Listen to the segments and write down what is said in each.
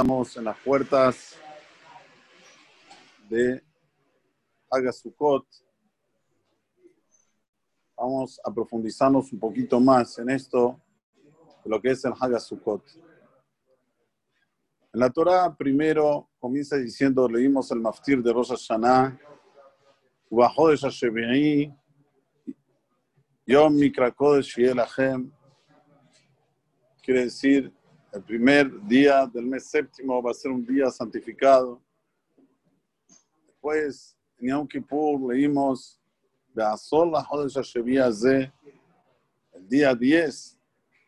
En las puertas de Agasukot. Vamos a profundizarnos un poquito más en esto, de lo que es el Hagasukot. En la Torah primero comienza diciendo, leímos el maftir de Rosh Hashanah, Bajó de Shashebi'i, Yom Mikra Kodesh Yelachem, quiere decir el primer día del mes séptimo va a ser un día santificado. Después, en Yom Kippur leímos el día 10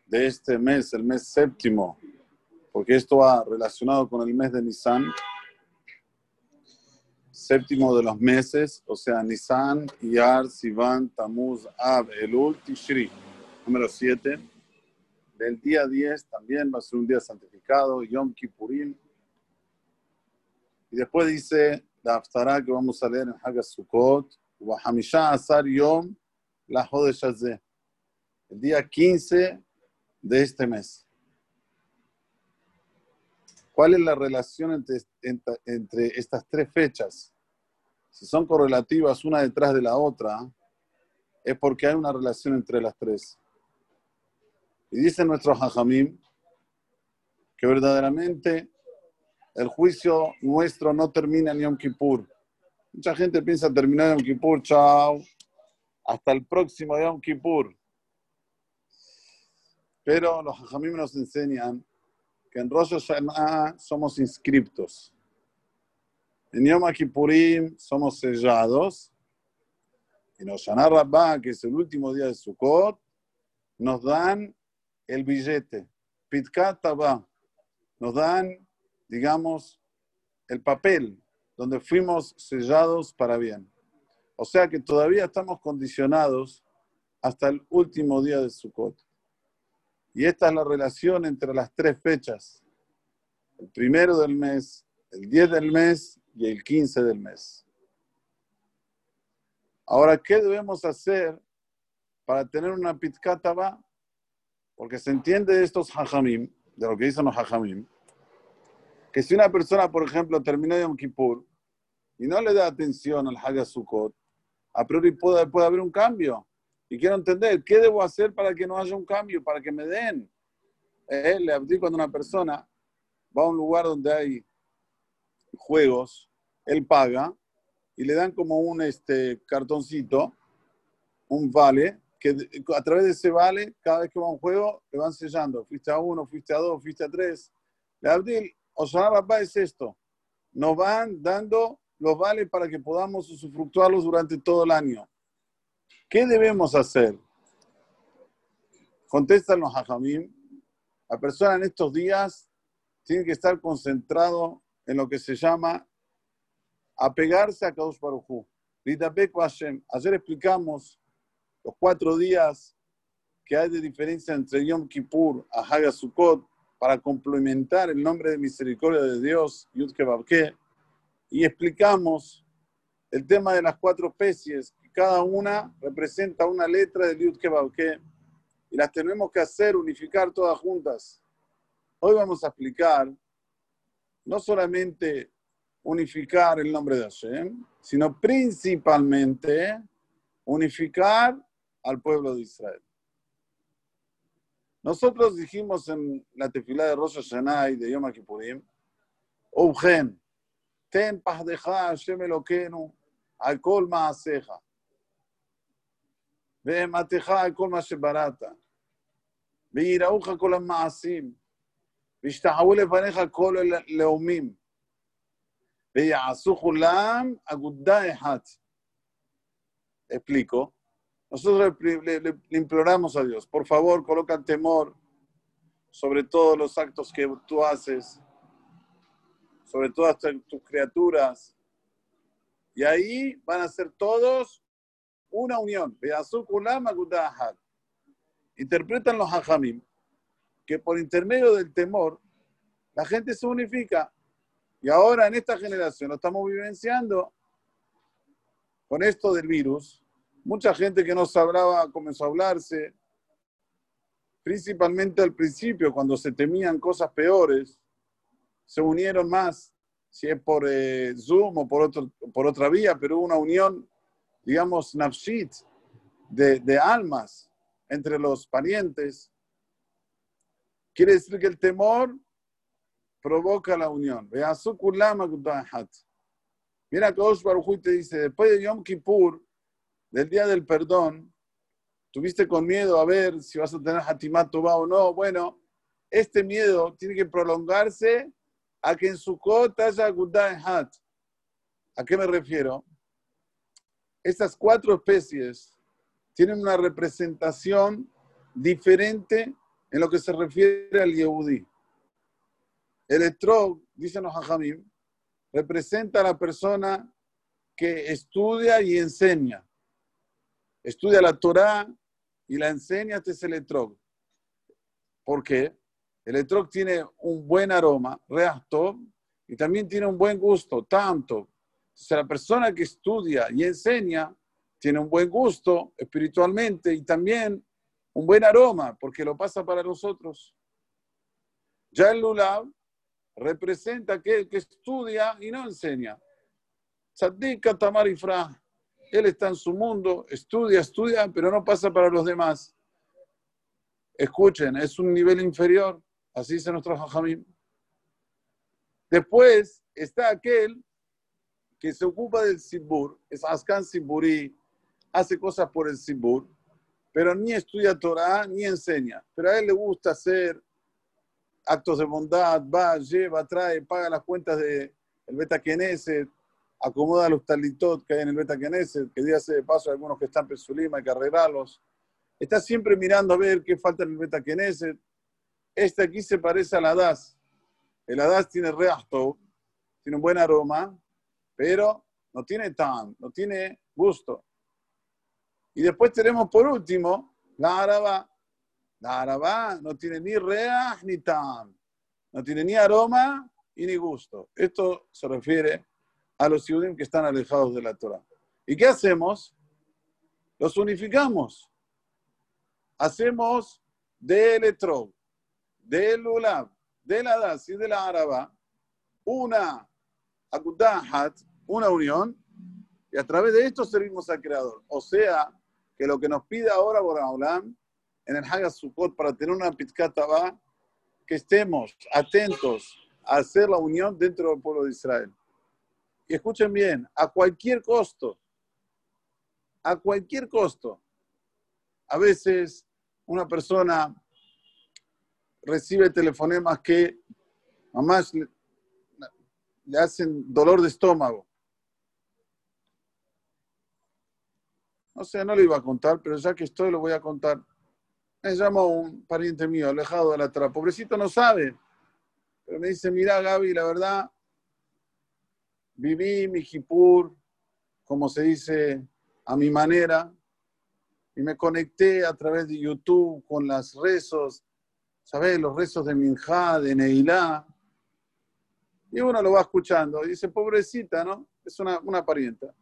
de este mes, el mes séptimo, porque esto va relacionado con el mes de Nisan, séptimo de los meses, o sea, Nisan, Iyar, Sivan, Tamuz, Ab, Elul, Tishri, número 7 del día 10 también va a ser un día santificado, Yom Kippurim. Y después dice la Haftarah que vamos a leer en Hagas Sukkot, Hamisha Asar Yom la Shazeh, el día 15 de este mes. ¿Cuál es la relación entre, entre, entre estas tres fechas? Si son correlativas una detrás de la otra, es porque hay una relación entre las tres. Y dice nuestro Jajamim que verdaderamente el juicio nuestro no termina en Yom Kippur. Mucha gente piensa terminar Yom Kippur, chao, hasta el próximo Yom Kippur. Pero los Jajamim nos enseñan que en Rosh Hashanah somos inscriptos. En Yom Kippurim somos sellados. En Hoshana Rabbah, que es el último día de Sukkot, nos dan el billete. Pitkataba. Nos dan, digamos, el papel donde fuimos sellados para bien. O sea que todavía estamos condicionados hasta el último día de Sukkot. Y esta es la relación entre las tres fechas. El primero del mes, el 10 del mes y el 15 del mes. Ahora, ¿qué debemos hacer para tener una pitkataba porque se entiende de estos hajamim, de lo que dicen los hajamim, que si una persona, por ejemplo, termina de un Kippur y no le da atención al Hagasukot, a priori puede, puede haber un cambio. Y quiero entender, ¿qué debo hacer para que no haya un cambio, para que me den? Eh, le abrí cuando una persona va a un lugar donde hay juegos, él paga y le dan como un este, cartoncito, un vale, que a través de ese vale, cada vez que va a un juego, le van sellando. Fuiste a uno, fuiste a dos, fuiste a tres. Le Abdil, Osana Rabba es esto. Nos van dando los vales para que podamos usufructuarlos durante todo el año. ¿Qué debemos hacer? Contestan los hajamim. La persona en estos días tiene que estar concentrado en lo que se llama apegarse a Kadosh Baruj Hu. Ayer explicamos los cuatro días que hay de diferencia entre Yom Kippur a Hagasukot para complementar el nombre de misericordia de Dios, Yud Kebabke, y explicamos el tema de las cuatro especies, que cada una representa una letra del Yud Kebabke, y las tenemos que hacer, unificar todas juntas. Hoy vamos a explicar no solamente unificar el nombre de Hashem, sino principalmente unificar al pueblo de Israel. Nosotros dijimos en la tefilá de Rosh Hashanah y de Yom Kippurim, Ugen, ten pazdeja Hashem Elokeinu al kol maaseja, על כל מה שבראת, ויראוך כל המעשים, וישתחוו לפניך כל הלאומים, ויעשו כולם אגודה אחת. Explico. Nosotros le, imploramos a Dios, por favor, coloca temor sobre todos los actos que tú haces, sobre todas tus criaturas. Y ahí van a ser todos una unión. Interpretan los hajamim que por intermedio del temor la gente se unifica. Y ahora en esta generación lo estamos vivenciando con esto del virus Mucha gente que no sabraba comenzó a hablarse, principalmente al principio, cuando se temían cosas peores, se unieron más, si es por eh, Zoom o por, otro, por otra vía, pero hubo una unión, digamos, nafshit, de, de almas entre los parientes. Quiere decir que el temor provoca la unión. Mira, Kosh Baruj te dice, después de Yom Kippur, del día del perdón, tuviste con miedo a ver si vas a tener Hatimat o no. Bueno, este miedo tiene que prolongarse a que en su cota haya Hat. ¿A qué me refiero? Estas cuatro especies tienen una representación diferente en lo que se refiere al Yehudi. El etrog, dicen los hajamim, representa a la persona que estudia y enseña. Estudia la Torah y la enseña, este es el etrog. ¿Por qué? El etrog tiene un buen aroma, reactor, y también tiene un buen gusto, tanto. sea, la persona que estudia y enseña tiene un buen gusto espiritualmente y también un buen aroma, porque lo pasa para nosotros. Ya el lulav representa aquel que estudia y no enseña. Tzaddik Tamar. Él está en su mundo, estudia, estudia, pero no pasa para los demás. Escuchen, es un nivel inferior, así dice nuestro Jajamim. Después está aquel que se ocupa del Sibur, es Askan Siburi, hace cosas por el Sibur, pero ni estudia Torah ni enseña. Pero a él le gusta hacer actos de bondad, va, lleva, trae, paga las cuentas del de Beta Knesset, acomoda los talitot que hay en el Beta Knesset, que dígase de paso a algunos que están Pesulima, hay que arreglarlos. Está siempre mirando a ver qué falta en el Beta Knesset. Este aquí se parece al Hadas. El Hadas tiene reasto, tiene un buen aroma, pero no tiene tan, no tiene gusto. Y después tenemos por último la Araba. La Araba no tiene ni reaj ni tam. No tiene ni aroma y ni gusto. Esto se refiere a los judíos que están alejados de la Torah. ¿Y qué hacemos? Los unificamos. Hacemos del etrog, del ulab, de la das y de la araba una akudahat, una unión, y a través de esto servimos al Creador. O sea, que lo que nos pide ahora Boraholam en el Hagas Sukkot para tener una pitkata va, que estemos atentos a hacer la unión dentro del pueblo de Israel. Y escuchen bien, a cualquier costo, a cualquier costo. A veces una persona recibe telefonemas que mamás le, le hacen dolor de estómago No sé, no lo iba a contar, pero ya que estoy lo voy a contar. Me llamó un pariente mío, alejado de la tra. Pobrecito no sabe. Pero me dice, mira Gaby, la verdad, viví mi jipur, como se dice, a mi manera. Y me conecté a través de YouTube con las rezos, ¿sabes? Los rezos de Minjá, de Neilá. Y uno lo va escuchando y dice, pobrecita, ¿no? Es una, una parienta.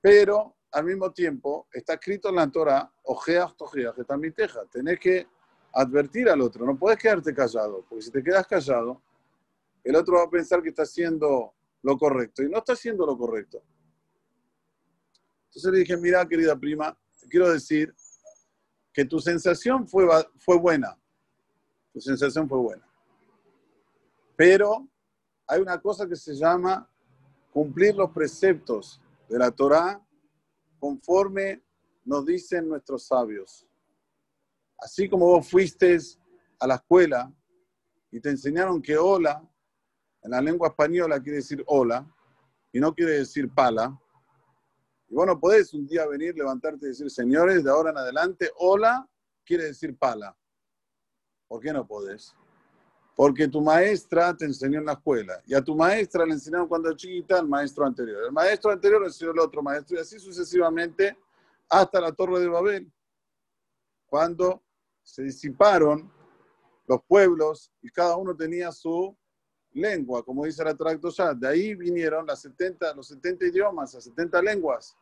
Pero al mismo tiempo está escrito en la Torah, ojeas, tojeas, que también teja. Tenés que advertir al otro, no puedes quedarte callado, porque si te quedas callado, el otro va a pensar que está haciendo lo correcto y no está haciendo lo correcto. Entonces le dije, mira, querida prima, quiero decir que tu sensación fue, buena. Tu sensación fue buena. Pero hay una cosa que se llama cumplir los preceptos de la Torah conforme nos dicen nuestros sabios. Así como vos fuiste a la escuela y te enseñaron que hola, en la lengua española quiere decir hola y no quiere decir pala. Y bueno, podés un día venir, levantarte y decir, señores, de ahora en adelante, hola quiere decir pala. ¿Por qué no podés? Porque tu maestra te enseñó en la escuela y a tu maestra le enseñaron cuando era chiquita al maestro anterior. El maestro anterior le enseñó al otro maestro y así sucesivamente hasta la Torre de Babel. Cuando se disiparon los pueblos y cada uno tenía su lengua, como dice la Tracto ya. De ahí vinieron las 70, los 70 idiomas, las 70 lenguas.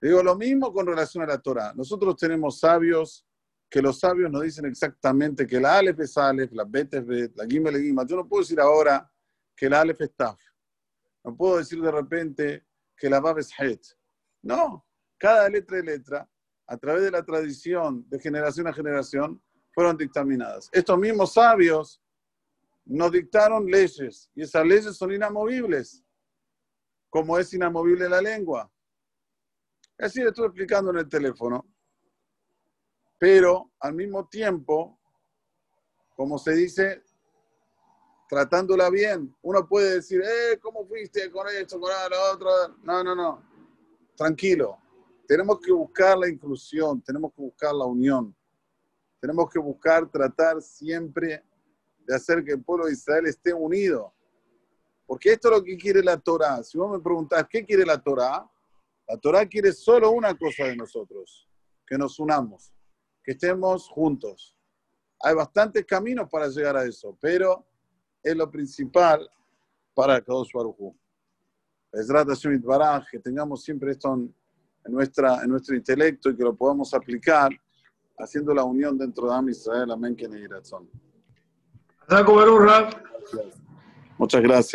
Digo lo mismo con relación a la Torah. Nosotros tenemos sabios que los sabios nos dicen exactamente que la Aleph es Aleph, la Bet es Bet, la Gimel es Gimel. Yo no puedo decir ahora que la Aleph es Taf. No puedo decir de repente que la Bab es Het. No, cada letra y letra, a través de la tradición de generación a generación, fueron dictaminadas. Estos mismos sabios nos dictaron leyes y esas leyes son inamovibles, como es inamovible la lengua. Así le estoy explicando en el teléfono. Pero al mismo tiempo, como se dice, tratándola bien, uno puede decir, eh, ¿cómo fuiste con esto, con lo otro? No, no, no. Tranquilo. Tenemos que buscar la inclusión, tenemos que buscar la unión. Tenemos que buscar tratar siempre de hacer que el pueblo de Israel esté unido. Porque esto es lo que quiere la Torah. Si vos me preguntás, ¿qué quiere la Torah? La Torah quiere solo una cosa de nosotros, que nos unamos, que estemos juntos. Hay bastantes caminos para llegar a eso, pero es lo principal para Kadosh Baruj que tengamos siempre esto en, nuestra, en nuestro intelecto y que lo podamos aplicar haciendo la unión dentro de Am Israel. Amén, que Muchas gracias.